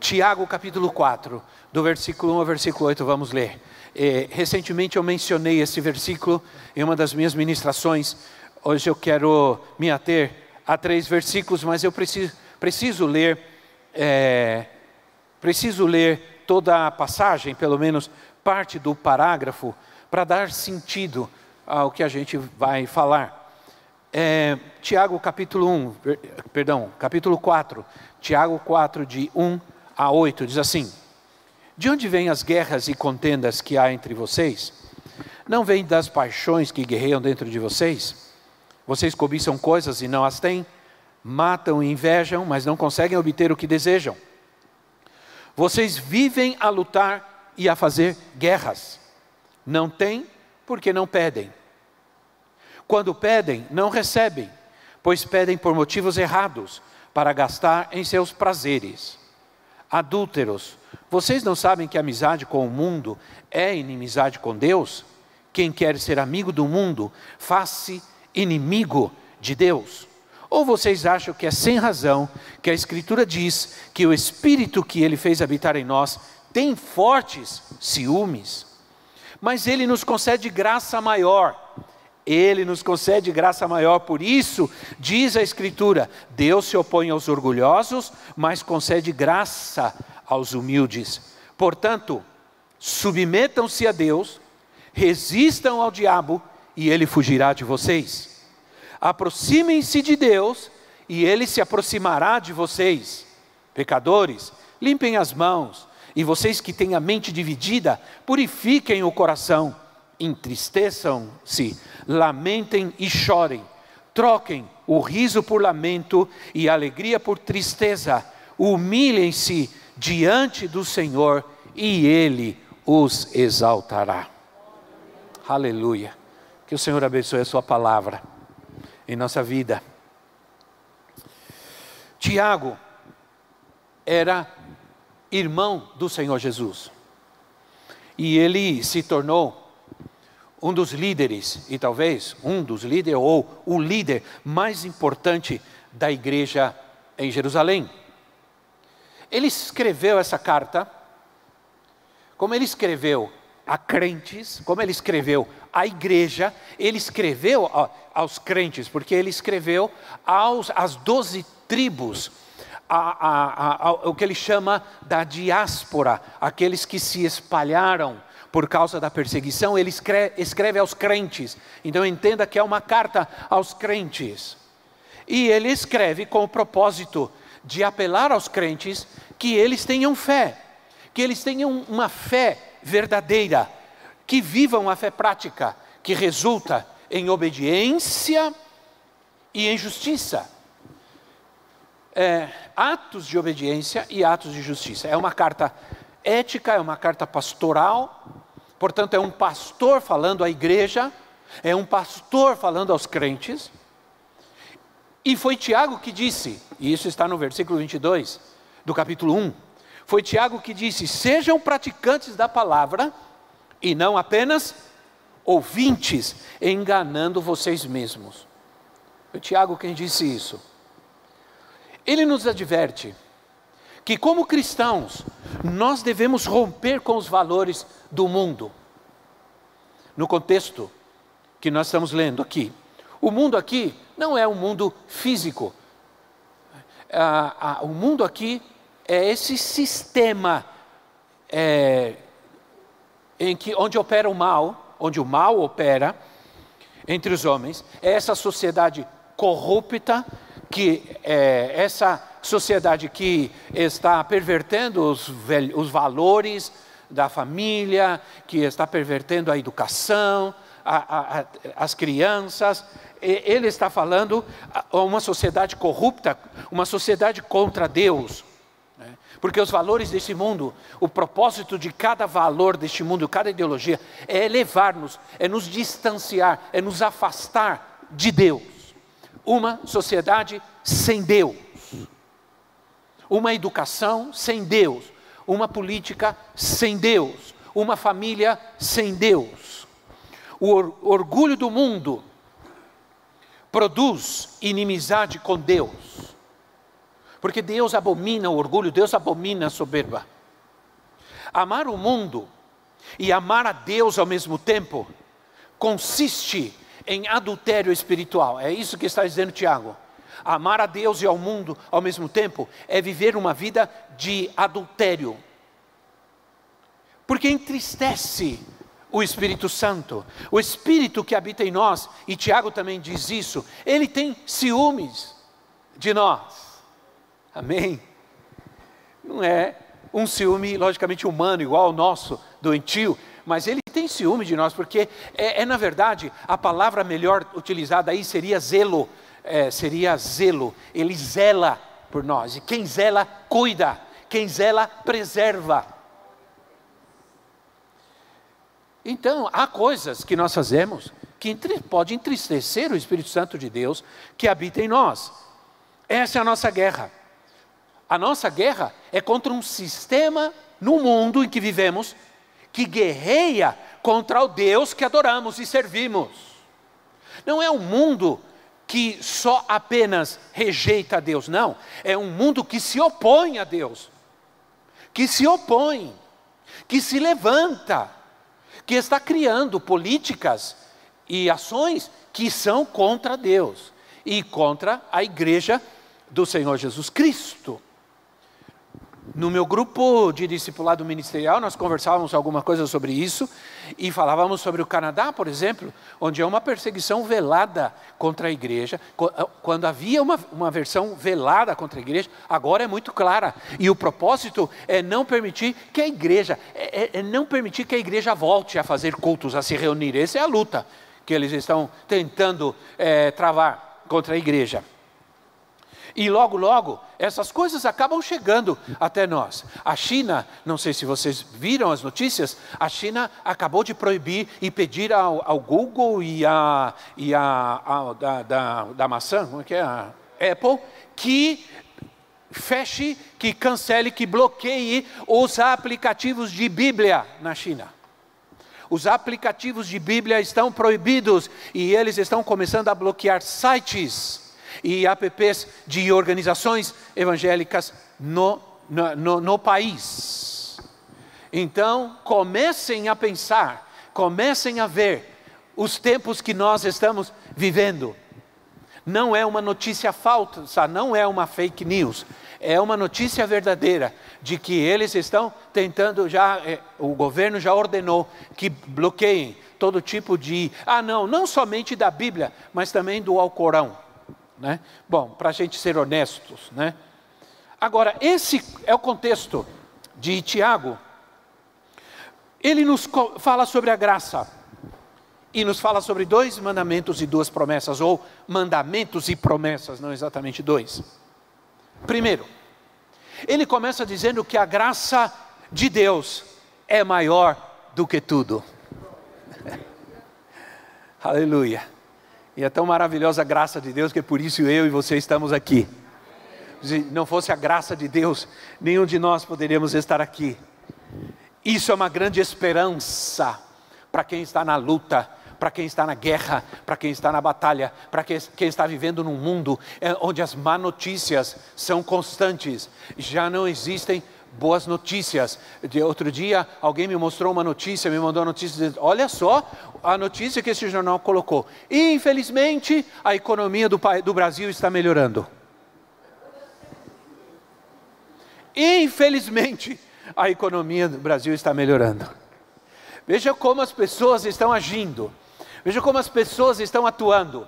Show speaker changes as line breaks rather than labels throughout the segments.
Tiago capítulo 4, do versículo 1 ao versículo 8, vamos ler. É, recentemente eu mencionei esse versículo em uma das minhas ministrações. Hoje eu quero me ater a três versículos, mas eu preciso, preciso ler, é, preciso ler toda a passagem, pelo menos parte do parágrafo, para dar sentido ao que a gente vai falar. É, Tiago capítulo 1, perdão, capítulo 4, Tiago 4, de 1 a 8, diz assim: De onde vêm as guerras e contendas que há entre vocês? Não vêm das paixões que guerreiam dentro de vocês? Vocês cobiçam coisas e não as têm, matam e invejam, mas não conseguem obter o que desejam. Vocês vivem a lutar e a fazer guerras. Não têm porque não pedem. Quando pedem, não recebem, pois pedem por motivos errados, para gastar em seus prazeres. Adúlteros, vocês não sabem que amizade com o mundo é inimizade com Deus? Quem quer ser amigo do mundo, faz-se inimigo de Deus. Ou vocês acham que é sem razão que a Escritura diz que o Espírito que Ele fez habitar em nós tem fortes ciúmes? Mas Ele nos concede graça maior ele nos concede graça maior, por isso, diz a Escritura: Deus se opõe aos orgulhosos, mas concede graça aos humildes. Portanto, submetam-se a Deus, resistam ao diabo e ele fugirá de vocês. Aproximem-se de Deus e ele se aproximará de vocês. Pecadores, limpem as mãos, e vocês que têm a mente dividida, purifiquem o coração entristeçam-se, lamentem e chorem, troquem o riso por lamento e alegria por tristeza, humilhem-se diante do Senhor e Ele os exaltará. Aleluia. Que o Senhor abençoe a Sua palavra em nossa vida. Tiago era irmão do Senhor Jesus. E ele se tornou um dos líderes, e talvez um dos líderes, ou o líder mais importante da igreja em Jerusalém. Ele escreveu essa carta, como ele escreveu a crentes, como ele escreveu à igreja, ele escreveu aos crentes, porque ele escreveu aos, às doze tribos, a, a, a, o que ele chama da diáspora, aqueles que se espalharam por causa da perseguição, ele escreve, escreve aos crentes. Então entenda que é uma carta aos crentes. E ele escreve com o propósito de apelar aos crentes que eles tenham fé, que eles tenham uma fé verdadeira, que vivam a fé prática, que resulta em obediência e em justiça. É, atos de obediência e atos de justiça. É uma carta ética, é uma carta pastoral, portanto, é um pastor falando à igreja, é um pastor falando aos crentes. E foi Tiago que disse, e isso está no versículo 22 do capítulo 1. Foi Tiago que disse: Sejam praticantes da palavra e não apenas ouvintes, enganando vocês mesmos. Foi Tiago quem disse isso. Ele nos adverte que, como cristãos, nós devemos romper com os valores do mundo. No contexto que nós estamos lendo aqui, o mundo aqui não é um mundo físico. Ah, ah, o mundo aqui é esse sistema é, em que onde opera o mal, onde o mal opera entre os homens, é essa sociedade corrupta que é essa sociedade que está pervertendo os, os valores da família, que está pervertendo a educação, a, a, as crianças. Ele está falando uma sociedade corrupta, uma sociedade contra Deus. Né? Porque os valores deste mundo, o propósito de cada valor deste mundo, cada ideologia, é elevar-nos, é nos distanciar, é nos afastar de Deus. Uma sociedade sem Deus, uma educação sem Deus, uma política sem Deus, uma família sem Deus. O orgulho do mundo produz inimizade com Deus. Porque Deus abomina o orgulho, Deus abomina a soberba. Amar o mundo e amar a Deus ao mesmo tempo consiste em adultério espiritual. É isso que está dizendo Tiago. Amar a Deus e ao mundo ao mesmo tempo é viver uma vida de adultério. Porque entristece o Espírito Santo, o Espírito que habita em nós, e Tiago também diz isso, ele tem ciúmes de nós. Amém? Não é um ciúme, logicamente, humano, igual ao nosso, doentio, mas ele tem ciúme de nós, porque é, é na verdade, a palavra melhor utilizada aí seria zelo, é, seria zelo, ele zela por nós, e quem zela, cuida, quem zela, preserva. Então, há coisas que nós fazemos que pode entristecer o Espírito Santo de Deus que habita em nós. Essa é a nossa guerra. A nossa guerra é contra um sistema no mundo em que vivemos que guerreia contra o Deus que adoramos e servimos. Não é um mundo que só apenas rejeita a Deus, não. É um mundo que se opõe a Deus, que se opõe, que se levanta, que está criando políticas e ações que são contra Deus e contra a igreja do Senhor Jesus Cristo. No meu grupo de discipulado ministerial, nós conversávamos alguma coisa sobre isso e falávamos sobre o Canadá, por exemplo, onde é uma perseguição velada contra a igreja. Eh, quando havia uma, uma versão velada contra a igreja, agora é muito clara. E o propósito é não permitir que a igreja, é, é, é não permitir que a igreja volte a fazer cultos, a se reunir. Essa é a luta que eles estão tentando é, travar contra a igreja. E logo, logo, essas coisas acabam chegando até nós. A China, não sei se vocês viram as notícias, a China acabou de proibir e pedir ao, ao Google e a, e a, a da, da, da maçã, como é que é? A Apple, que feche, que cancele, que bloqueie os aplicativos de Bíblia na China. Os aplicativos de Bíblia estão proibidos e eles estão começando a bloquear sites e apps de organizações evangélicas no, no, no país. Então, comecem a pensar, comecem a ver os tempos que nós estamos vivendo. Não é uma notícia falsa, não é uma fake news, é uma notícia verdadeira de que eles estão tentando já, é, o governo já ordenou que bloqueiem todo tipo de, ah não, não somente da Bíblia, mas também do Alcorão. Né? Bom, para a gente ser honestos. Né? Agora, esse é o contexto de Tiago. Ele nos fala sobre a graça e nos fala sobre dois mandamentos e duas promessas, ou mandamentos e promessas, não exatamente dois. Primeiro, ele começa dizendo que a graça de Deus é maior do que tudo. Aleluia. E é tão maravilhosa a graça de Deus que é por isso eu e você estamos aqui. Se não fosse a graça de Deus, nenhum de nós poderíamos estar aqui. Isso é uma grande esperança para quem está na luta, para quem está na guerra, para quem está na batalha, para quem, quem, está vivendo num mundo é, onde as má notícias são constantes. Já não existem boas notícias. De outro dia, alguém me mostrou uma notícia, me mandou uma notícia dizendo: olha só a notícia que esse jornal colocou. Infelizmente, a economia do, do Brasil está melhorando. Infelizmente, a economia do Brasil está melhorando. Veja como as pessoas estão agindo. Veja como as pessoas estão atuando.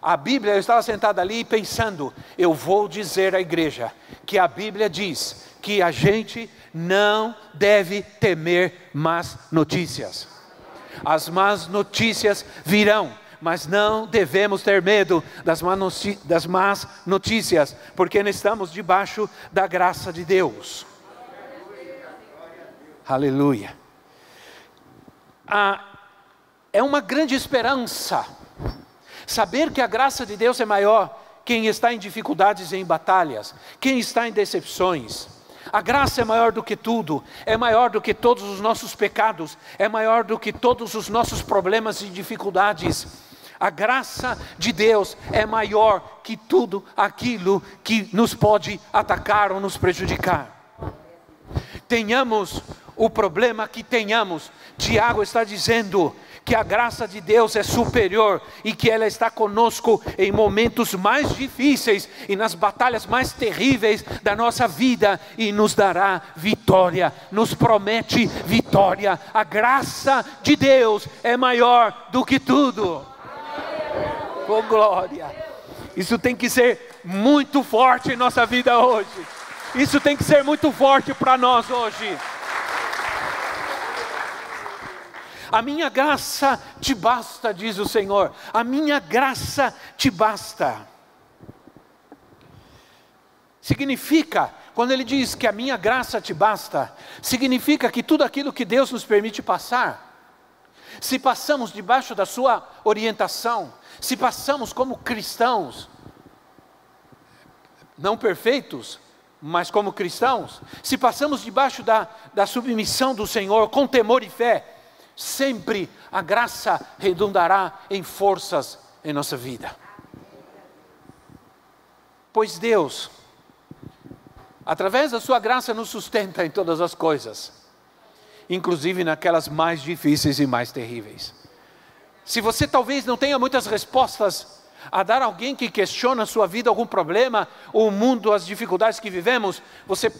A Bíblia, eu estava sentado ali pensando, eu vou dizer à igreja que a Bíblia diz que a gente não deve temer más notícias. As más notícias virão, mas não devemos ter medo das, más notícias, porque estamos debaixo da graça de Deus. Aleluia. Ah, é uma grande esperança saber que a graça de Deus é maior quem está em dificuldades e em batalhas, quem está em decepções. A graça é maior do que tudo, é maior do que todos os nossos pecados, é maior do que todos os nossos problemas e dificuldades. A graça de Deus é maior que tudo aquilo que nos pode atacar ou nos prejudicar. Tenhamos o problema que tenhamos, Tiago está dizendo: que a graça de Deus é superior e que ela está conosco em momentos mais difíceis e nas batalhas mais terríveis da nossa vida e nos dará vitória, nos promete vitória. A graça de Deus é maior do que tudo. Oh glória! Isso tem que ser muito forte em nossa vida hoje. Isso tem que ser muito forte para nós hoje. A minha graça te basta, diz o Senhor. A minha graça te basta. Significa, quando ele diz que a minha graça te basta, significa que tudo aquilo que Deus nos permite passar, se passamos debaixo da sua orientação, se passamos como cristãos, não perfeitos, mas como cristãos, se passamos debaixo da, da submissão do Senhor com temor e fé, sempre a graça redundará em forças em nossa vida. Pois Deus, através da Sua graça, nos sustenta em todas as coisas, inclusive naquelas mais difíceis e mais terríveis. Se você talvez não tenha muitas respostas a dar a alguém que questiona a sua vida, algum problema, o mundo, as dificuldades que vivemos, você,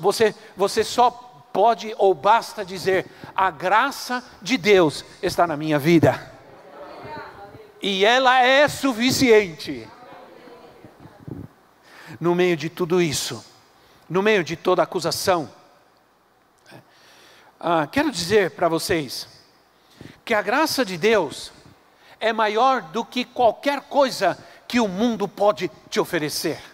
você, você só pode ou basta dizer: a graça de Deus está na minha vida. E ela é suficiente. No meio de tudo isso, no meio de toda acusação, ah, quero dizer para vocês que a graça de Deus é maior do que qualquer coisa que o mundo pode te oferecer.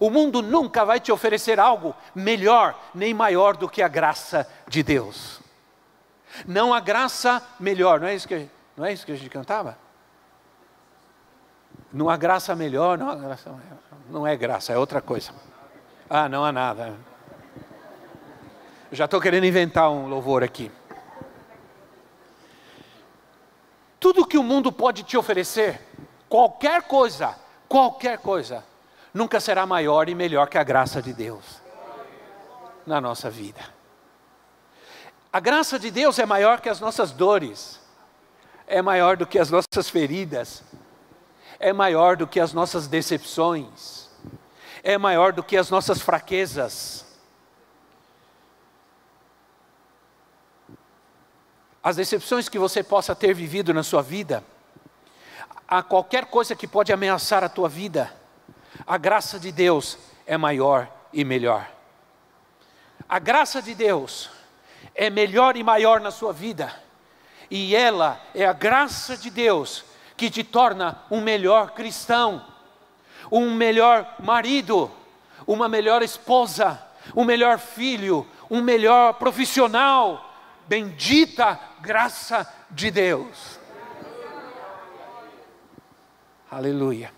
O mundo nunca vai te oferecer algo melhor nem maior do que a graça de Deus. Não há graça melhor, não é isso que, não é isso que a gente cantava? Não há graça melhor, não há graça. Não é graça, é outra coisa. Ah, não há nada. já estou querendo inventar um louvor aqui. Tudo que o mundo pode te oferecer, qualquer coisa, qualquer coisa, nunca será maior e melhor que a graça de Deus na nossa vida. A graça de Deus é maior que as nossas dores, é maior do que as nossas feridas, é maior do que as nossas decepções, é maior do que as nossas fraquezas. As decepções que você possa ter vivido na sua vida, a qualquer coisa que pode ameaçar a tua vida, a graça de Deus é maior e melhor. A graça de Deus é melhor e maior na sua vida, e ela é a graça de Deus que te torna um melhor cristão, um melhor marido, uma melhor esposa, um melhor filho, um melhor profissional. Bendita graça de Deus. Aleluia.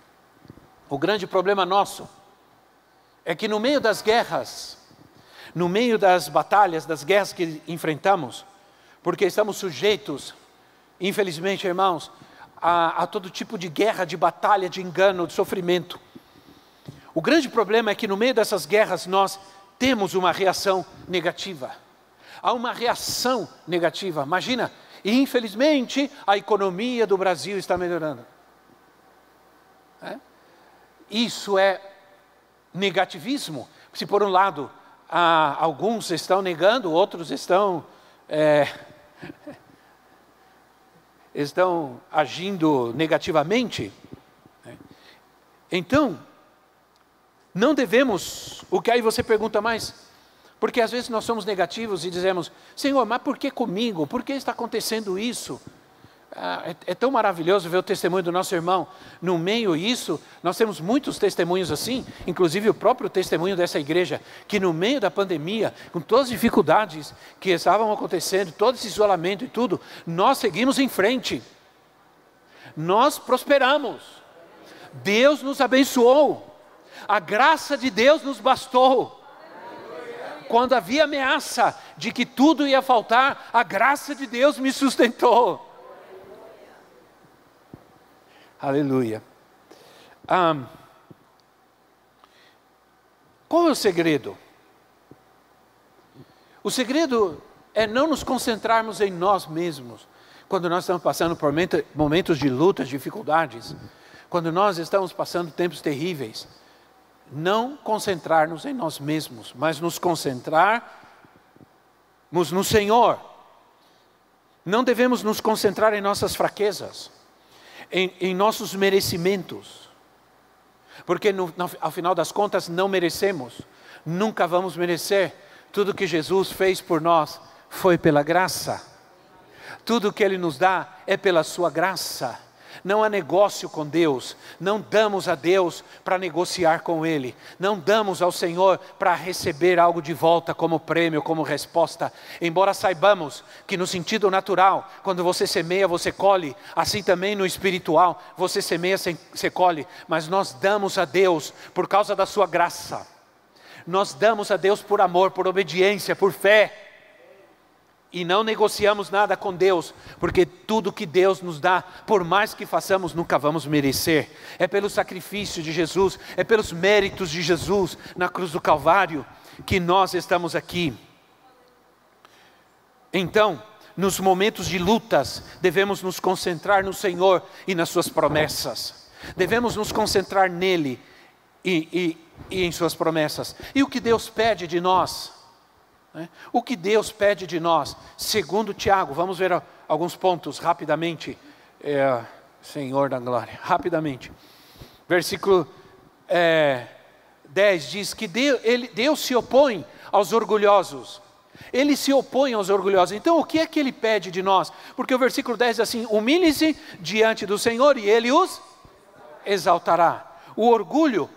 O grande problema nosso é que no meio das guerras, no meio das batalhas, das guerras que enfrentamos, porque estamos sujeitos, infelizmente, irmãos, a, a todo tipo de guerra, de batalha, de engano, de sofrimento. O grande problema é que no meio dessas guerras nós temos uma reação negativa. Há uma reação negativa. Imagina, infelizmente a economia do Brasil está melhorando. É? Isso é negativismo. Se por um lado ah, alguns estão negando, outros estão é, estão agindo negativamente. Né? Então, não devemos. O que aí você pergunta mais? Porque às vezes nós somos negativos e dizemos: Senhor, mas por que comigo? Por que está acontecendo isso? Ah, é, é, tão maravilhoso ver o testemunho do nosso irmão. No meio isso, nós temos muitos testemunhos assim, inclusive o próprio testemunho dessa igreja, que no meio da pandemia, com todas as dificuldades que estavam acontecendo, todo esse isolamento e tudo, nós seguimos em frente. Nós prosperamos. Deus nos abençoou. A graça de Deus nos bastou quando havia ameaça de que tudo ia faltar, a graça de Deus me sustentou. Aleluia. Um, qual é o segredo? O segredo é não nos concentrarmos em nós mesmos quando nós estamos passando por momentos de lutas, dificuldades, quando nós estamos passando tempos terríveis. Não concentrar-nos em nós mesmos, mas nos concentrarmos no Senhor. Não devemos nos concentrar em nossas fraquezas em, em nossos merecimentos, porque no, no, ao final das contas não merecemos, nunca vamos merecer. Tudo que Jesus fez por nós foi pela graça, tudo que Ele nos dá é pela Sua graça não há negócio com Deus, não damos a Deus para negociar com Ele, não damos ao Senhor para receber algo de volta como prêmio, como resposta. Embora saibamos que no sentido natural, quando você semeia, você colhe, assim também no espiritual, você semeia, você colhe, mas nós damos a Deus por causa da Sua graça, nós damos a Deus por amor, por obediência, por fé e não negociamos nada com Deus, porque tudo que Deus nos dá, por mais que façamos, nunca vamos merecer. É pelo sacrifício de Jesus, é pelos méritos de Jesus na cruz do Calvário que nós estamos aqui. Então, nos momentos de lutas, devemos nos concentrar no Senhor e nas Suas promessas. Devemos nos concentrar nele e, e, e em Suas promessas. E o que Deus pede de nós? Né? O que Deus pede de nós, segundo Tiago, vamos ver alguns pontos rapidamente, é, Senhor da glória, rapidamente. Versículo é, 10 diz que Deus, ele, Deus se opõe aos orgulhosos. Ele se opõe aos orgulhosos. Então, o que é que ele pede de nós? Porque o versículo 10 diz assim: humilhe-se diante do Senhor e ele os exaltará. O orgulho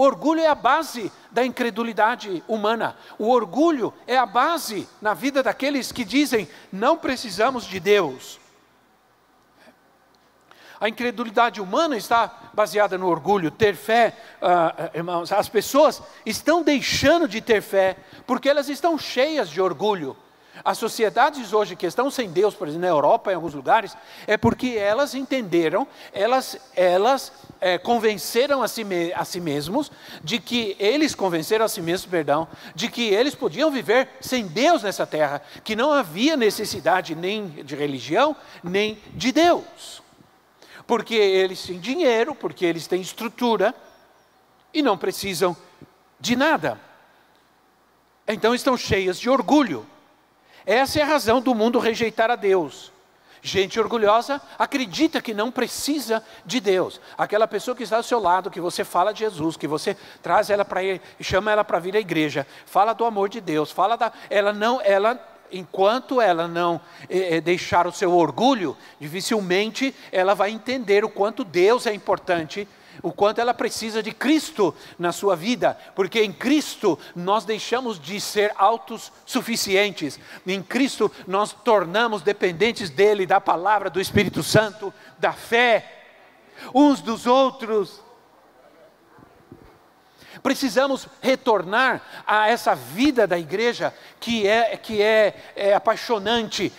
o orgulho é a base da incredulidade humana. O orgulho é a base na vida daqueles que dizem não precisamos de Deus. A incredulidade humana está baseada no orgulho, ter fé, uh, irmãos. As pessoas estão deixando de ter fé porque elas estão cheias de orgulho. As sociedades hoje que estão sem Deus, por exemplo, na Europa, em alguns lugares, é porque elas entenderam, elas, elas é, convenceram a si, a si mesmos de que eles convenceram a si mesmos, perdão, de que eles podiam viver sem Deus nessa terra, que não havia necessidade nem de religião, nem de Deus. Porque eles têm dinheiro, porque eles têm estrutura e não precisam de nada. Então estão cheias de orgulho. Essa é a razão do mundo rejeitar a Deus. Gente orgulhosa acredita que não precisa de Deus. Aquela pessoa que está ao seu lado, que você fala de Jesus, que você traz ela para ir, chama ela para vir à igreja, fala do amor de Deus, fala da, ela não, ela enquanto ela não é, deixar o seu orgulho, dificilmente ela vai entender o quanto Deus é importante o quanto ela precisa de Cristo na sua vida, porque em Cristo nós deixamos de ser autossuficientes, em Cristo nós tornamos dependentes dEle, da palavra, do Espírito Santo, da fé, uns dos outros. Precisamos retornar a essa vida da igreja que é, que é, é apaixonante,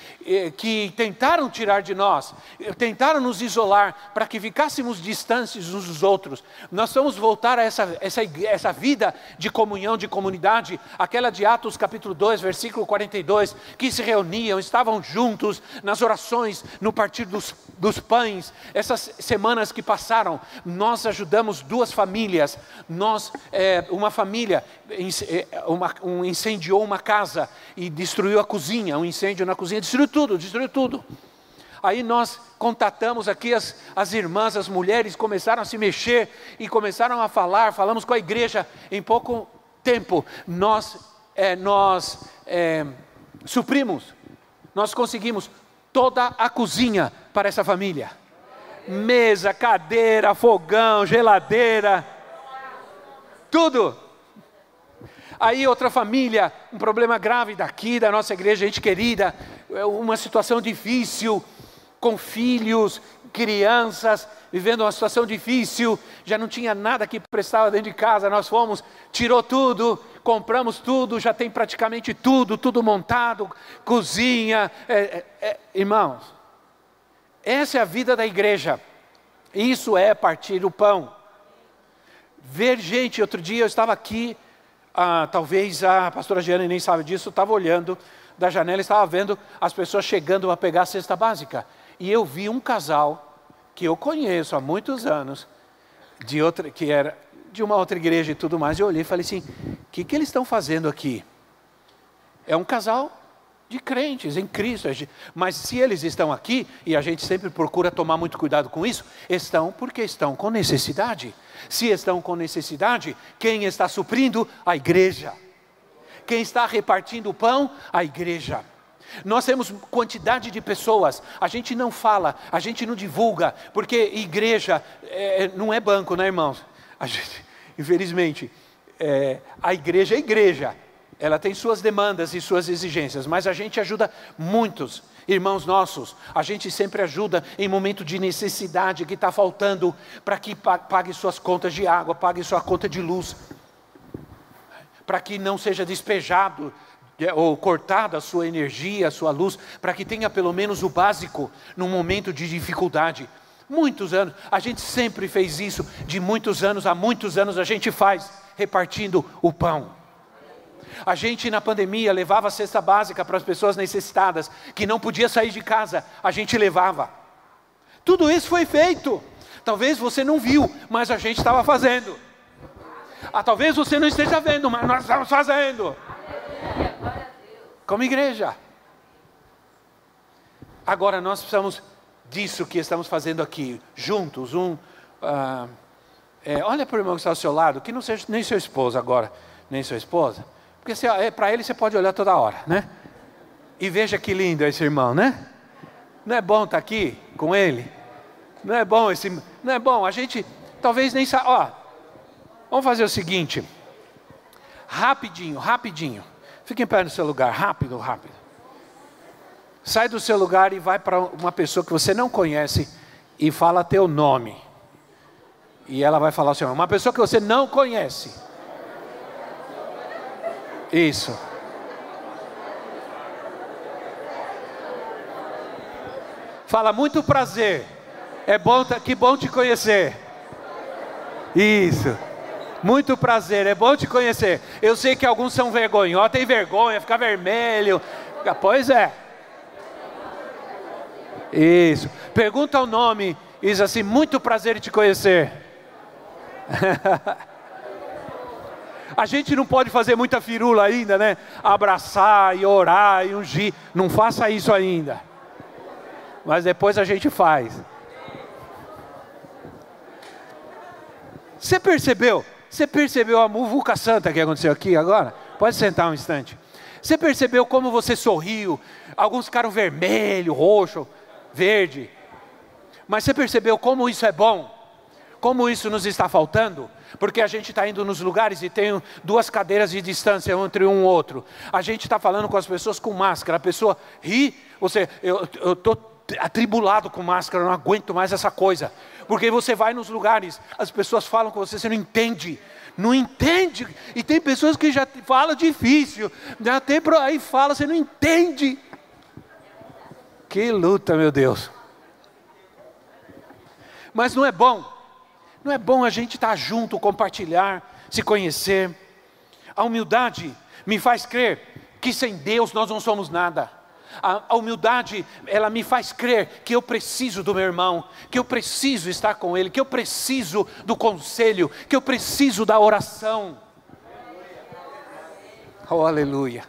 que tentaram tirar de nós, tentaram nos isolar para que ficássemos distantes uns dos outros. Nós vamos voltar a essa, essa, essa vida de comunhão, de comunidade, aquela de Atos capítulo 2, versículo 42, que se reuniam, estavam juntos nas orações, no partir dos, dos pães. Essas semanas que passaram, nós ajudamos duas famílias, nós, é, uma família, uma, um, incendiou uma casa e destruiu a cozinha, um incêndio na cozinha, destruiu tudo, destruiu tudo. Aí nós contatamos aqui as, as irmãs, as mulheres começaram a se mexer e começaram a falar, falamos com a igreja. Em pouco tempo nós, é, nós é, suprimos, nós conseguimos toda a cozinha para essa família. Mesa, cadeira, fogão, geladeira, tudo. Aí outra família, um problema grave daqui da nossa igreja, gente querida, uma situação difícil, com filhos, crianças, vivendo uma situação difícil, já não tinha nada que prestava dentro de casa, nós fomos, tirou tudo, compramos tudo, já tem praticamente tudo, tudo montado, cozinha, é, é, é, irmãos, essa é a vida da igreja, isso é partir o pão, ver gente, outro dia eu estava aqui, ah, talvez a pastora Giana nem sabe disso, estava olhando da janela, estava vendo as pessoas chegando a pegar a cesta básica. E eu vi um casal que eu conheço há muitos anos, de outra, que era de uma outra igreja e tudo mais. Eu olhei e falei assim: o que, que eles estão fazendo aqui? É um casal de crentes em Cristo. Mas se eles estão aqui, e a gente sempre procura tomar muito cuidado com isso, estão porque estão com necessidade. Se estão com necessidade, quem está suprindo? A igreja. Quem está repartindo o pão? A igreja. Nós temos quantidade de pessoas, a gente não fala, a gente não divulga, porque igreja é, não é banco, né, irmãos? Gente, infelizmente, é, a igreja é igreja, ela tem suas demandas e suas exigências, mas a gente ajuda muitos irmãos nossos, a gente sempre ajuda em momento de necessidade que está faltando para que pague suas contas de água, pague sua conta de luz, para que não seja despejado ou cortada a sua energia, a sua luz, para que tenha pelo menos o básico num momento de dificuldade. Muitos anos, a gente sempre fez isso, de muitos anos a muitos anos a gente faz, repartindo o pão. A gente na pandemia levava a cesta básica para as pessoas necessitadas, que não podia sair de casa, a gente levava. Tudo isso foi feito. Talvez você não viu, mas a gente estava fazendo. Ah, talvez você não esteja vendo, mas nós estamos fazendo. Como igreja. Agora nós precisamos disso que estamos fazendo aqui, juntos. Um, uh, é, olha para o irmão que está ao seu lado, que não seja nem seu esposo agora, nem sua esposa. Porque é, para ele você pode olhar toda hora, né? E veja que lindo esse irmão, né? Não é bom estar tá aqui com ele? Não é bom esse. Não é bom. A gente talvez nem sabe. Vamos fazer o seguinte. Rapidinho, rapidinho. Fique em pé no seu lugar, rápido, rápido. Sai do seu lugar e vai para uma pessoa que você não conhece e fala teu nome. E ela vai falar assim: uma pessoa que você não conhece. Isso. Fala muito prazer. É bom, que bom te conhecer. Isso. Muito prazer, é bom te conhecer. Eu sei que alguns são vergonhosos, tem vergonha, fica vermelho. Pois é. Isso. Pergunta o nome diz assim: muito prazer em te conhecer. A gente não pode fazer muita firula ainda, né? Abraçar e orar e ungir. Não faça isso ainda. Mas depois a gente faz. Você percebeu? Você percebeu a muvuca santa que aconteceu aqui agora? Pode sentar um instante. Você percebeu como você sorriu? Alguns ficaram vermelho, roxo, verde. Mas você percebeu como isso é bom? Como isso nos está faltando? Porque a gente está indo nos lugares e tem duas cadeiras de distância entre um e outro. A gente está falando com as pessoas com máscara. A pessoa ri, você, eu estou atribulado com máscara, não aguento mais essa coisa. Porque você vai nos lugares, as pessoas falam com você, você não entende. Não entende. E tem pessoas que já falam difícil. Já tem aí fala, você não entende. Que luta, meu Deus. Mas não é bom. Não é bom a gente estar junto, compartilhar, se conhecer. A humildade me faz crer que sem Deus nós não somos nada. A, a, humildade, ela me faz crer que eu preciso do meu irmão, que eu preciso estar com ele, que eu preciso do conselho, que eu preciso da oração. Oh, aleluia.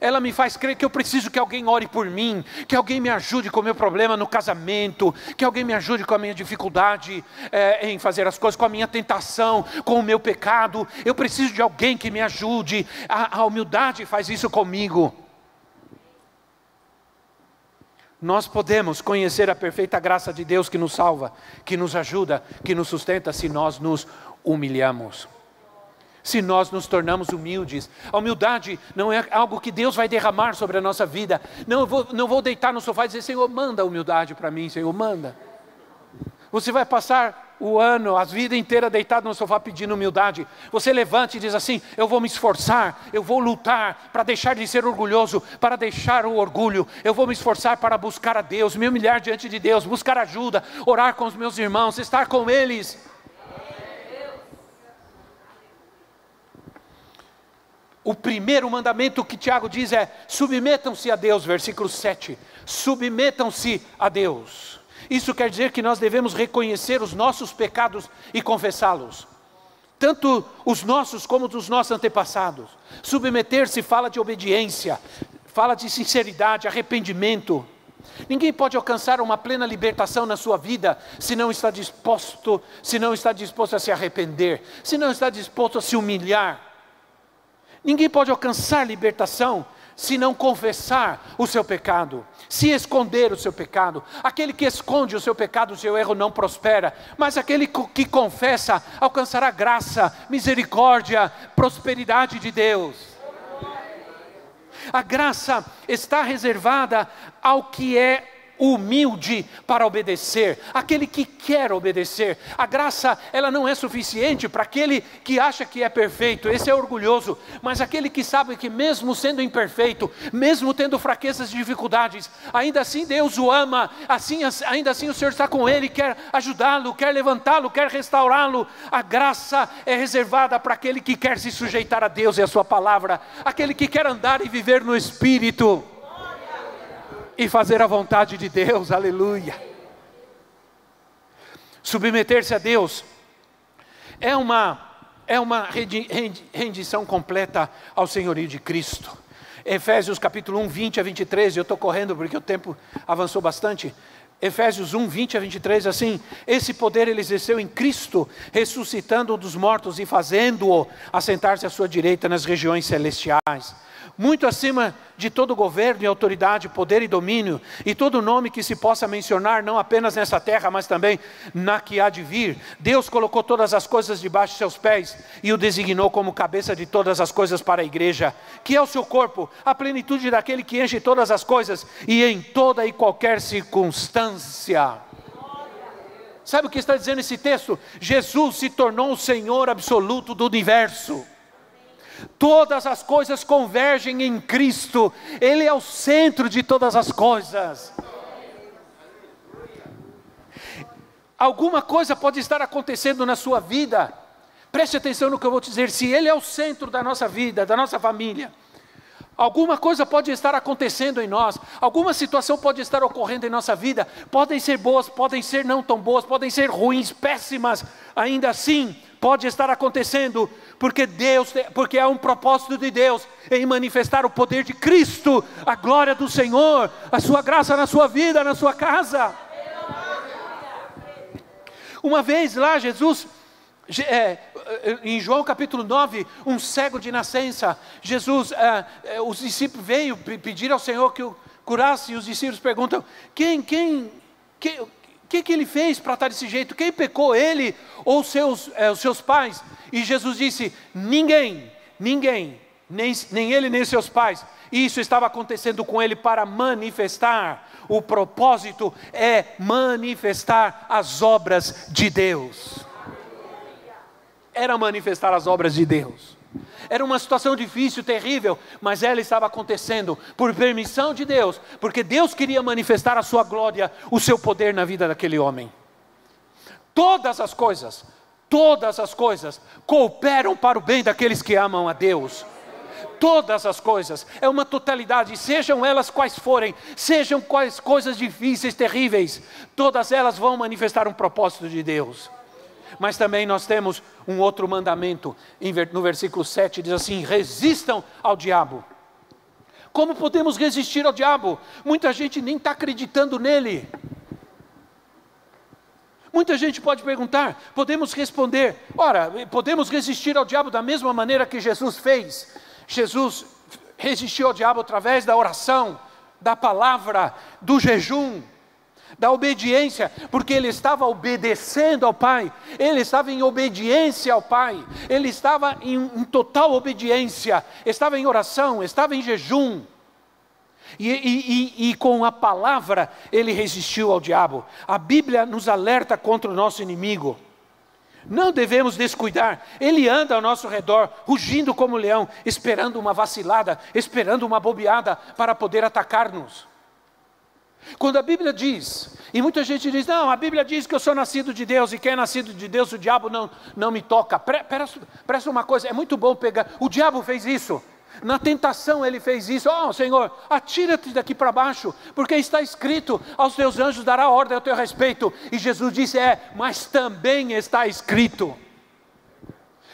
Ela me faz crer que eu preciso que alguém ore por mim, que alguém me ajude com o meu problema no casamento, que alguém me ajude com a minha dificuldade é, em fazer as coisas, com a minha tentação, com o meu pecado. Eu preciso de alguém que me ajude. A, a humildade faz isso comigo. Nós podemos conhecer a perfeita graça de Deus que nos salva, que nos ajuda, que nos sustenta se nós nos humilhamos. Se nós nos tornamos humildes, a humildade não é algo que Deus vai derramar sobre a nossa vida. Não, vou, não vou deitar no sofá e dizer, Senhor, manda humildade para mim, Senhor, manda. Você vai passar o ano, a vida inteira deitado no sofá pedindo humildade. Você levanta e diz assim: Eu vou me esforçar, eu vou lutar para deixar de ser orgulhoso, para deixar o orgulho. Eu vou me esforçar para buscar a Deus, me humilhar diante de Deus, buscar ajuda, orar com os meus irmãos, estar com eles. O primeiro mandamento que Tiago diz é: submetam-se a Deus, versículo 7. Submetam-se a Deus. Isso quer dizer que nós devemos reconhecer os nossos pecados e confessá-los. Tanto os nossos como os dos nossos antepassados. Submeter-se fala de obediência, fala de sinceridade, arrependimento. Ninguém pode alcançar uma plena libertação na sua vida se não está disposto, se não está disposto a se arrepender, se não está disposto a se humilhar. Ninguém pode alcançar libertação se não confessar o seu pecado, se esconder o seu pecado. Aquele que esconde o seu pecado, o seu erro não prospera, mas aquele que confessa alcançará graça, misericórdia, prosperidade de Deus. A graça está reservada ao que é humilde para obedecer, aquele que quer obedecer. A graça, ela não é suficiente para aquele que acha que é perfeito, esse é orgulhoso, mas aquele que sabe que mesmo sendo imperfeito, mesmo tendo fraquezas e dificuldades, ainda assim Deus o ama, assim, ainda assim o Senhor está com ele, quer ajudá-lo, quer levantá-lo, quer restaurá-lo. A graça é reservada para aquele que quer se sujeitar a Deus e a sua palavra, aquele que quer andar e viver no espírito e fazer a vontade de Deus, aleluia. Submeter-se a Deus é uma, é uma rendição completa ao senhorio de Cristo. Efésios capítulo 1, 20 a 23, eu estou correndo porque o tempo avançou bastante. Efésios 1, 20 a 23, assim: Esse poder ele exerceu em Cristo, ressuscitando-o dos mortos e fazendo-o assentar-se à sua direita nas regiões celestiais muito acima de todo governo e autoridade, poder e domínio, e todo nome que se possa mencionar, não apenas nessa terra, mas também na que há de vir. Deus colocou todas as coisas debaixo de seus pés e o designou como cabeça de todas as coisas para a igreja, que é o seu corpo, a plenitude daquele que enche todas as coisas e em toda e qualquer circunstância. Sabe o que está dizendo esse texto? Jesus se tornou o Senhor absoluto do universo. Todas as coisas convergem em Cristo, Ele é o centro de todas as coisas. Alguma coisa pode estar acontecendo na sua vida, preste atenção no que eu vou te dizer: se Ele é o centro da nossa vida, da nossa família, Alguma coisa pode estar acontecendo em nós, alguma situação pode estar ocorrendo em nossa vida, podem ser boas, podem ser não tão boas, podem ser ruins, péssimas, ainda assim pode estar acontecendo, porque Deus, porque há um propósito de Deus em manifestar o poder de Cristo, a glória do Senhor, a sua graça na sua vida, na sua casa. Uma vez lá, Jesus é, em João capítulo 9, um cego de nascença, Jesus, é, é, os discípulos veio pedir ao Senhor que o curasse, e os discípulos perguntam: quem, quem, quem, que, que ele fez para estar desse jeito? Quem pecou, ele ou seus, é, os seus pais? E Jesus disse: ninguém, ninguém, nem, nem ele nem seus pais. Isso estava acontecendo com ele para manifestar. O propósito é manifestar as obras de Deus era manifestar as obras de Deus. Era uma situação difícil, terrível, mas ela estava acontecendo por permissão de Deus, porque Deus queria manifestar a sua glória, o seu poder na vida daquele homem. Todas as coisas, todas as coisas cooperam para o bem daqueles que amam a Deus. Todas as coisas, é uma totalidade, sejam elas quais forem, sejam quais coisas difíceis, terríveis, todas elas vão manifestar um propósito de Deus. Mas também nós temos um outro mandamento, no versículo 7 diz assim: resistam ao diabo. Como podemos resistir ao diabo? Muita gente nem está acreditando nele. Muita gente pode perguntar, podemos responder: ora, podemos resistir ao diabo da mesma maneira que Jesus fez. Jesus resistiu ao diabo através da oração, da palavra, do jejum, da obediência, porque ele estava obedecendo ao Pai, ele estava em obediência ao Pai, ele estava em, em total obediência, estava em oração, estava em jejum. E, e, e, e, com a palavra ele resistiu ao diabo. A Bíblia nos alerta contra o nosso inimigo. Não devemos descuidar. Ele anda ao nosso redor, rugindo como leão, esperando uma vacilada, esperando uma bobeada para poder atacar-nos. Quando a Bíblia diz, e muita gente diz, não, a Bíblia diz que eu sou nascido de Deus, e quem é nascido de Deus, o diabo não, não me toca. Presta uma coisa, é muito bom pegar, o diabo fez isso, na tentação ele fez isso, oh Senhor, atira-te daqui para baixo, porque está escrito, aos teus anjos dará ordem ao teu respeito, e Jesus disse, é, mas também está escrito.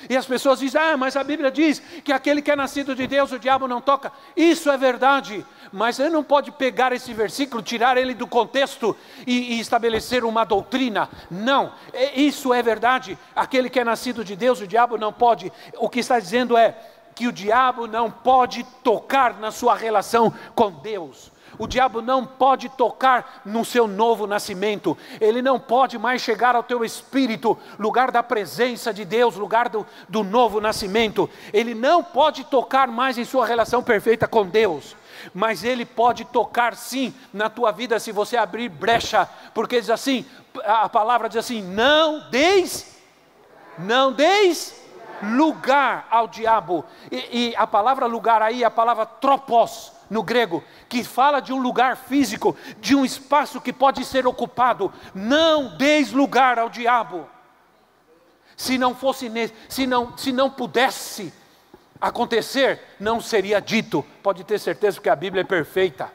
E as pessoas dizem, ah, mas a Bíblia diz que aquele que é nascido de Deus, o diabo não toca. Isso é verdade, mas você não pode pegar esse versículo, tirar ele do contexto e, e estabelecer uma doutrina. Não, é, isso é verdade. Aquele que é nascido de Deus, o diabo não pode. O que está dizendo é que o diabo não pode tocar na sua relação com Deus. O diabo não pode tocar no seu novo nascimento, ele não pode mais chegar ao teu espírito, lugar da presença de Deus, lugar do, do novo nascimento. Ele não pode tocar mais em sua relação perfeita com Deus mas ele pode tocar sim na tua vida se você abrir brecha, porque diz assim, a palavra diz assim: não deis, não deis lugar ao diabo. E, e a palavra lugar aí é a palavra tropos, no grego, que fala de um lugar físico, de um espaço que pode ser ocupado. Não deis lugar ao diabo. Se não fosse, se não, se não pudesse acontecer, não seria dito. Pode ter certeza que a Bíblia é perfeita.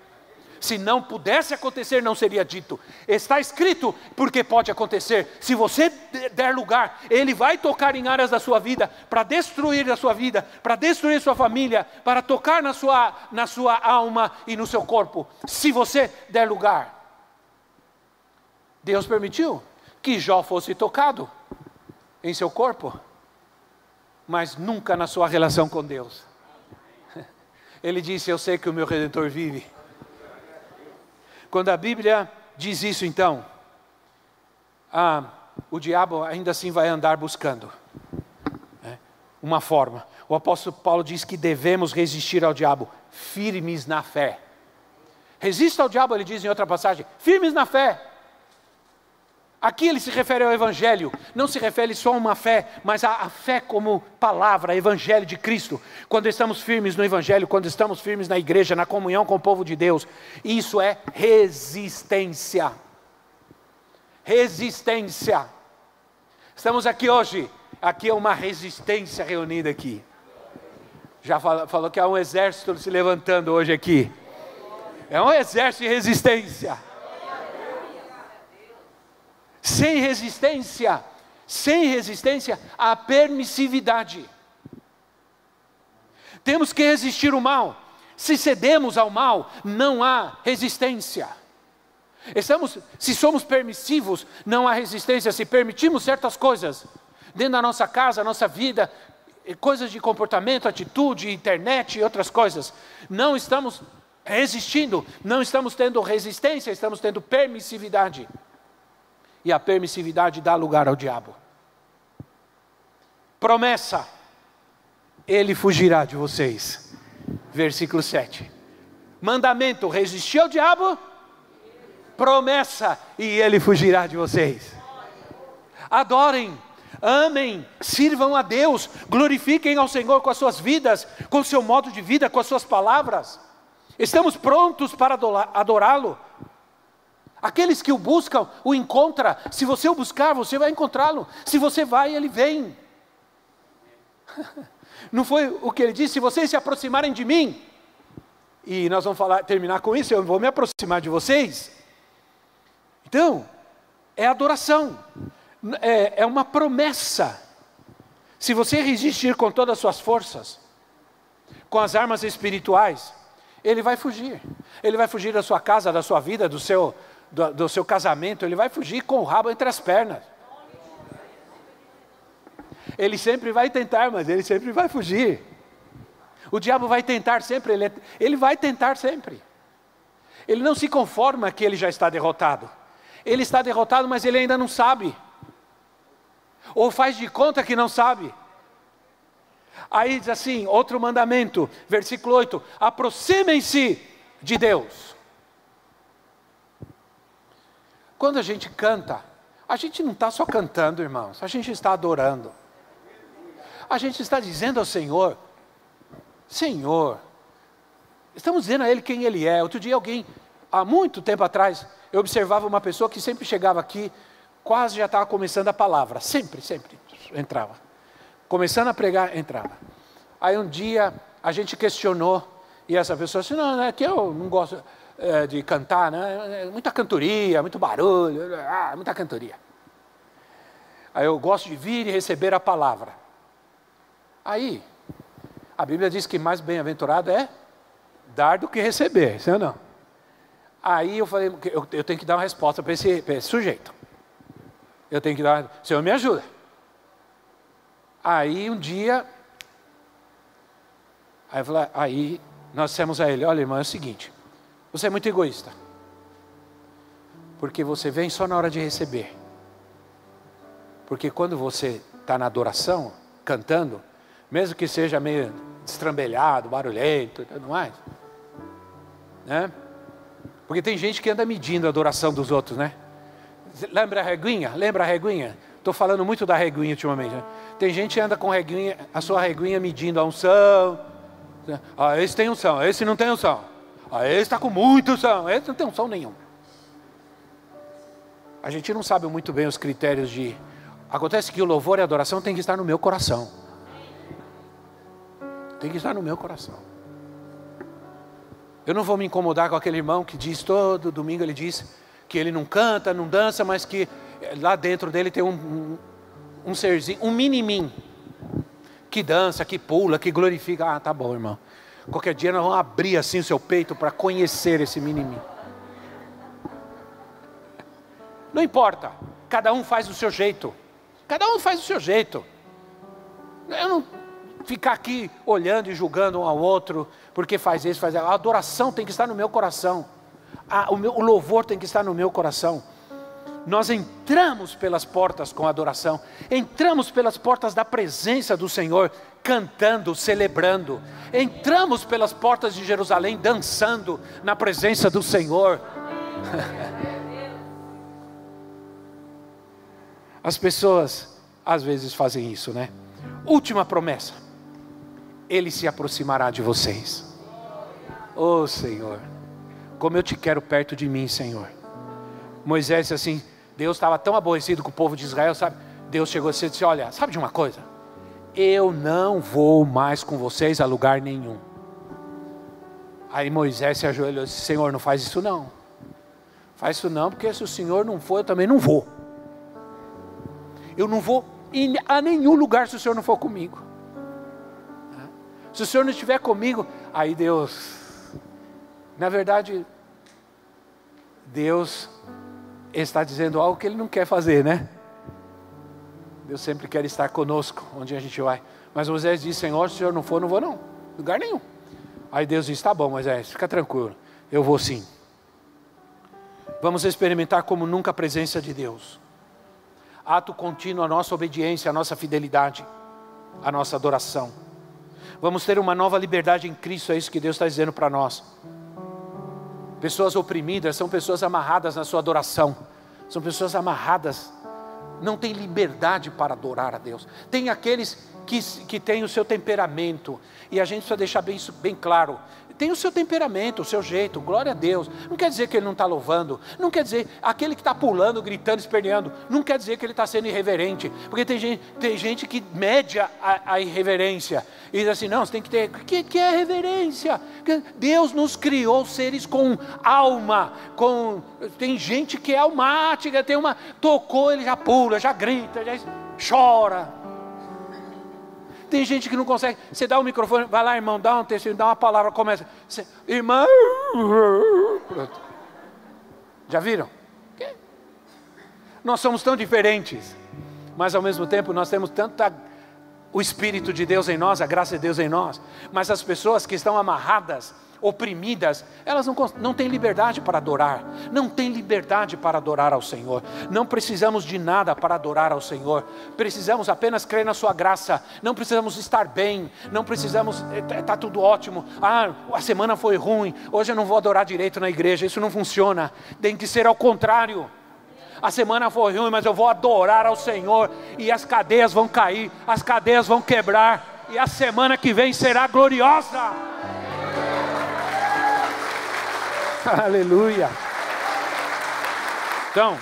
Se não pudesse acontecer, não seria dito. Está escrito porque pode acontecer. Se você der lugar, ele vai tocar em áreas da sua vida para destruir a sua vida, para destruir sua família, para tocar na sua, na sua alma e no seu corpo. Se você der lugar. Deus permitiu que Jó fosse tocado em seu corpo, mas nunca na sua relação com Deus. Ele disse: Eu sei que o meu redentor vive quando a Bíblia diz isso, então, ah, o diabo ainda assim vai andar buscando né, uma forma. O apóstolo Paulo diz que devemos resistir ao diabo, firmes na fé. Resista ao diabo, ele diz em outra passagem, firmes na fé. Aqui ele se refere ao Evangelho, não se refere só a uma fé, mas a, a, fé como palavra, Evangelho de Cristo. Quando estamos firmes no Evangelho, quando estamos firmes na igreja, na comunhão com o povo de Deus, isso é resistência. Resistência. Estamos aqui hoje, aqui é uma resistência reunida aqui. Já falou, falou que há um exército se levantando hoje aqui. É um exército de resistência sem resistência, sem resistência à permissividade. Temos que resistir o mal. Se cedemos ao mal, não há resistência. Estamos, se somos permissivos, não há resistência. Se permitimos certas coisas dentro da nossa casa, nossa vida, coisas de comportamento, atitude, internet e outras coisas, não estamos resistindo, não estamos tendo resistência, estamos tendo permissividade e a permissividade dá lugar ao diabo. Promessa: ele fugirá de vocês. Versículo 7. Mandamento: resistir ao diabo. Promessa: e ele fugirá de vocês. Adorem, amem, sirvam a Deus, glorifiquem ao Senhor com as suas vidas, com o seu modo de vida, com as suas palavras. Estamos prontos para adorá-lo. Aqueles que o buscam, o encontram. Se você o buscar, você vai encontrá-lo. Se você vai, ele vem. Não foi o que ele disse? Se vocês se aproximarem de mim, e nós vamos falar, terminar com isso, eu vou me aproximar de vocês. Então, é adoração, é, é uma promessa. Se você resistir com todas as suas forças, com as armas espirituais, ele vai fugir. Ele vai fugir da sua casa, da sua vida, do seu, do, do seu casamento, ele vai fugir com o rabo entre as pernas. Ele sempre vai tentar, mas ele sempre vai fugir. O diabo vai tentar sempre, ele, é, ele vai tentar sempre. Ele não se conforma que ele já está derrotado. Ele está derrotado, mas ele ainda não sabe. Ou faz de conta que não sabe. Aí diz assim, outro mandamento, versículo 8: aproximem-se de Deus. Quando a gente canta, a gente não está só cantando, irmãos, a gente está adorando. A gente está dizendo ao Senhor: Senhor, estamos dizendo a Ele quem Ele é. Outro dia, alguém, há muito tempo atrás, eu observava uma pessoa que sempre chegava aqui, quase já estava começando a palavra, sempre, sempre entrava. Começando a pregar, entrava. Aí um dia a gente questionou, e essa pessoa disse: Não, é que eu não gosto é, de cantar, né? muita cantoria, muito barulho, ah, muita cantoria. Aí eu gosto de vir e receber a palavra. Aí, a Bíblia diz que mais bem-aventurado é dar do que receber, sim ou não? Aí eu falei, eu, eu tenho que dar uma resposta para esse, esse, sujeito. Eu tenho que dar, Senhor me ajuda. Aí um dia, aí, falei, aí nós dissemos a ele, olha irmão, é o seguinte, você é muito egoísta. Porque você vem só na hora de receber. Porque quando você está na adoração, cantando, mesmo que seja meio destrambelhado, barulhento e tudo mais, né? Porque tem gente que anda medindo a adoração dos outros, né? Lembra a reguinha? Lembra a reguinha? Estou falando muito da reguinha ultimamente. Né? Tem gente que anda com reguinha, a sua reguinha medindo a unção. Ah, esse tem unção, esse não tem unção. Ah, esse está com muito unção, esse não tem unção nenhum. A gente não sabe muito bem os critérios de. Acontece que o louvor e a adoração tem que estar no meu coração. Tem que estar no meu coração. Eu não vou me incomodar com aquele irmão que diz todo domingo, ele diz que ele não canta, não dança, mas que lá dentro dele tem um, um, um serzinho, um mini-mim, que dança, que pula, que glorifica. Ah, tá bom, irmão. Qualquer dia nós vamos abrir assim o seu peito para conhecer esse mini-mim. Não importa, cada um faz o seu jeito. Cada um faz o seu jeito. Eu não, ficar aqui olhando e julgando um ao outro, porque faz isso, faz aquilo. A adoração tem que estar no meu coração. A, o, meu, o louvor tem que estar no meu coração. Nós entramos pelas portas com adoração, entramos pelas portas da presença do Senhor, cantando, celebrando, entramos pelas portas de Jerusalém dançando na presença do Senhor. As pessoas às vezes fazem isso, né? Última promessa. Ele se aproximará de vocês. Oh Senhor, como eu te quero perto de mim, Senhor. Moisés assim, Deus estava tão aborrecido com o povo de Israel, sabe? Deus chegou e disse: Olha, sabe de uma coisa? Eu não vou mais com vocês a lugar nenhum. Aí Moisés se ajoelhou e disse: Senhor, não faz isso não. Faz isso não, porque se o Senhor não for, eu também não vou. Eu não vou a nenhum lugar se o Senhor não for comigo. Se o Senhor não estiver comigo, aí Deus, na verdade, Deus está dizendo algo que Ele não quer fazer, né? Deus sempre quer estar conosco, onde a gente vai. Mas Moisés disse: Senhor, se o Senhor não for, não vou não, lugar nenhum. Aí Deus disse: Tá bom, Moisés, fica tranquilo, eu vou sim. Vamos experimentar como nunca a presença de Deus. Ato contínuo a nossa obediência, a nossa fidelidade, a nossa adoração. Vamos ter uma nova liberdade em Cristo, é isso que Deus está dizendo para nós. Pessoas oprimidas são pessoas amarradas na sua adoração, são pessoas amarradas, não têm liberdade para adorar a Deus. Tem aqueles que, que têm o seu temperamento, e a gente precisa deixar bem, isso bem claro: tem o seu temperamento, o seu jeito, glória a Deus. Não quer dizer que ele não está louvando, não quer dizer, aquele que está pulando, gritando, esperneando, não quer dizer que ele está sendo irreverente, porque tem gente, tem gente que mede a, a, irreverência e diz assim: não, você tem que ter, o que, que é reverência? Deus nos criou seres com alma, com, tem gente que é almática, tem uma, tocou, ele já pula, já grita, já chora. Tem gente que não consegue. Você dá o um microfone, vai lá, irmão, dá um testemunho, dá uma palavra, começa. Você, irmão. Pronto. Já viram? Nós somos tão diferentes, mas ao mesmo tempo nós temos tanta o Espírito de Deus em nós, a graça de Deus em nós. Mas as pessoas que estão amarradas, oprimidas, elas não, não têm liberdade para adorar, não têm liberdade para adorar ao Senhor. Não precisamos de nada para adorar ao Senhor, precisamos apenas crer na Sua graça, não precisamos estar bem, não precisamos, está tudo ótimo. Ah, a semana foi ruim, hoje eu não vou adorar direito na igreja, isso não funciona, tem que ser ao contrário. A semana foi ruim, mas eu vou adorar ao Senhor, e as cadeias vão cair, as cadeias vão quebrar, e a semana que vem será gloriosa. Aleluia. Então,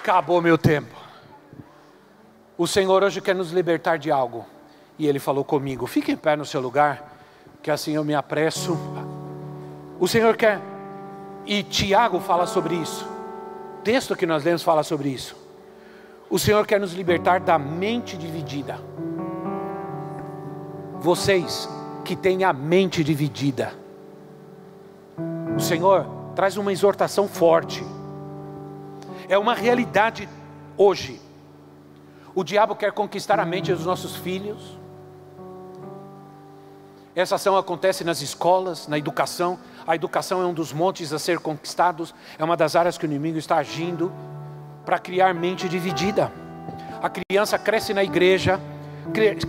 acabou meu tempo. O Senhor hoje quer nos libertar de algo. E Ele falou comigo: fique em pé no seu lugar, que assim eu me apresso. O Senhor quer e Tiago fala sobre isso. O texto que nós lemos fala sobre isso. O Senhor quer nos libertar da mente dividida. Vocês que têm a mente dividida. O Senhor traz uma exortação forte. É uma realidade hoje. O diabo quer conquistar a mente dos nossos filhos. Essa ação acontece nas escolas, na educação, a educação é um dos montes a ser conquistados, é uma das áreas que o inimigo está agindo para criar mente dividida. A criança cresce na igreja,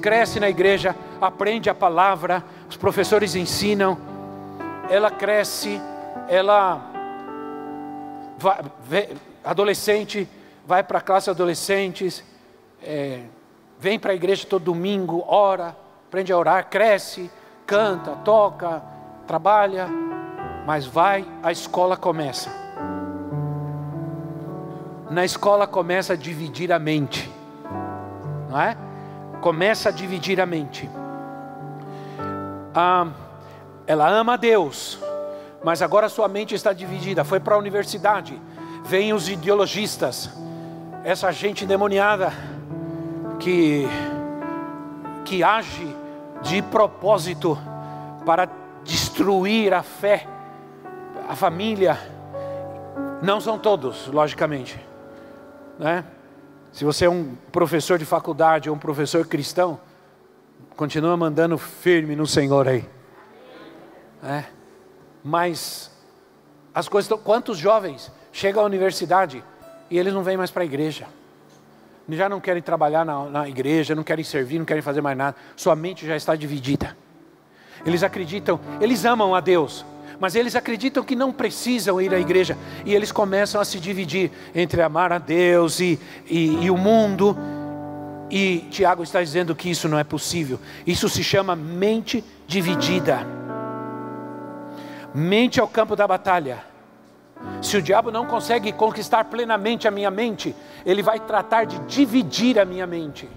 cresce na igreja, aprende a palavra, os professores ensinam, ela cresce, ela vai, adolescente vai para a classe adolescentes, é, vem para a igreja todo domingo, ora, aprende a orar, cresce, canta, toca, trabalha, mas vai, a escola começa. Na escola começa a dividir a mente, não é? Começa a dividir a mente. Ah, ela ama a Deus, mas agora sua mente está dividida. Foi para a universidade, vem os ideologistas, essa gente endemoniada que que age de propósito para destruir a fé a família, não são todos, logicamente, né? Se você é um professor de faculdade ou um professor cristão, continua mandando firme no Senhor aí. É. Mas as coisas estão, quantos jovens chegam à universidade e eles não vêm mais para a igreja? Já não querem trabalhar na, na igreja, não querem servir, não querem fazer mais nada. Sua mente já está dividida. Eles acreditam, eles amam a Deus, mas eles acreditam que não precisam ir à igreja e eles começam a se dividir entre amar a Deus e, e, e o mundo. E Tiago está dizendo que isso não é possível. Isso se chama mente dividida. Mente é o campo da batalha. Se o diabo não consegue conquistar plenamente a minha mente, ele vai tratar de dividir a minha mente.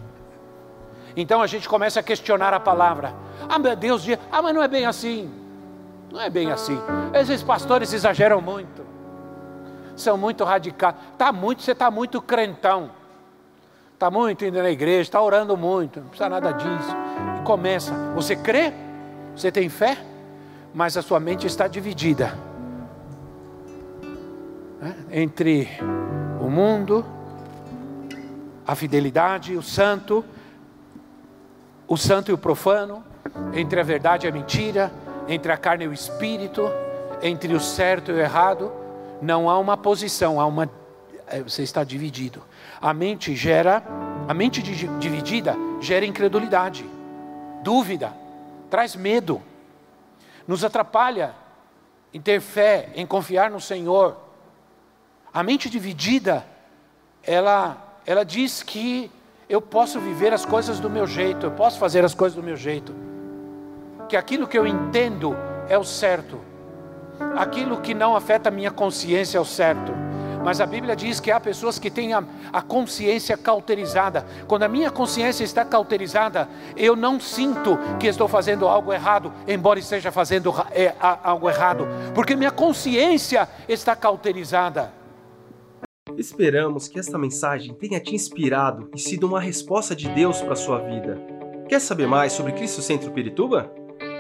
Então a gente começa a questionar a palavra. Ah, meu Deus, ah, mas não é bem assim. Não é bem assim. Esses pastores exageram muito. São muito radicais. Tá muito, você está muito crentão. Está muito indo na igreja, está orando muito, não precisa nada disso. E começa. Você crê? Você tem fé? Mas a sua mente está dividida né? entre o mundo, a fidelidade, o santo, o santo e o profano, entre a verdade e a mentira, entre a carne e o espírito, entre o certo e o errado, não há uma posição, há uma é, você está dividido. A mente gera, a mente dividida gera incredulidade, dúvida, traz medo, nos atrapalha em ter fé, em confiar no Senhor. A mente dividida, ela, ela diz que eu posso viver as coisas do meu jeito, eu posso fazer as coisas do meu jeito que aquilo que eu entendo é o certo, aquilo que não afeta a minha consciência é o certo. Mas a Bíblia diz que há pessoas que têm a, a, consciência cauterizada. Quando a minha consciência está cauterizada, eu não sinto que estou fazendo algo errado, embora esteja fazendo é, algo errado, porque minha consciência está cauterizada.
Esperamos que esta mensagem tenha te inspirado e sido uma resposta de Deus para a sua vida. Quer saber mais sobre Cristo Centro Pirituba?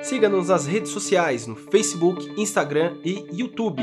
Siga-nos nas redes sociais no Facebook, Instagram e YouTube,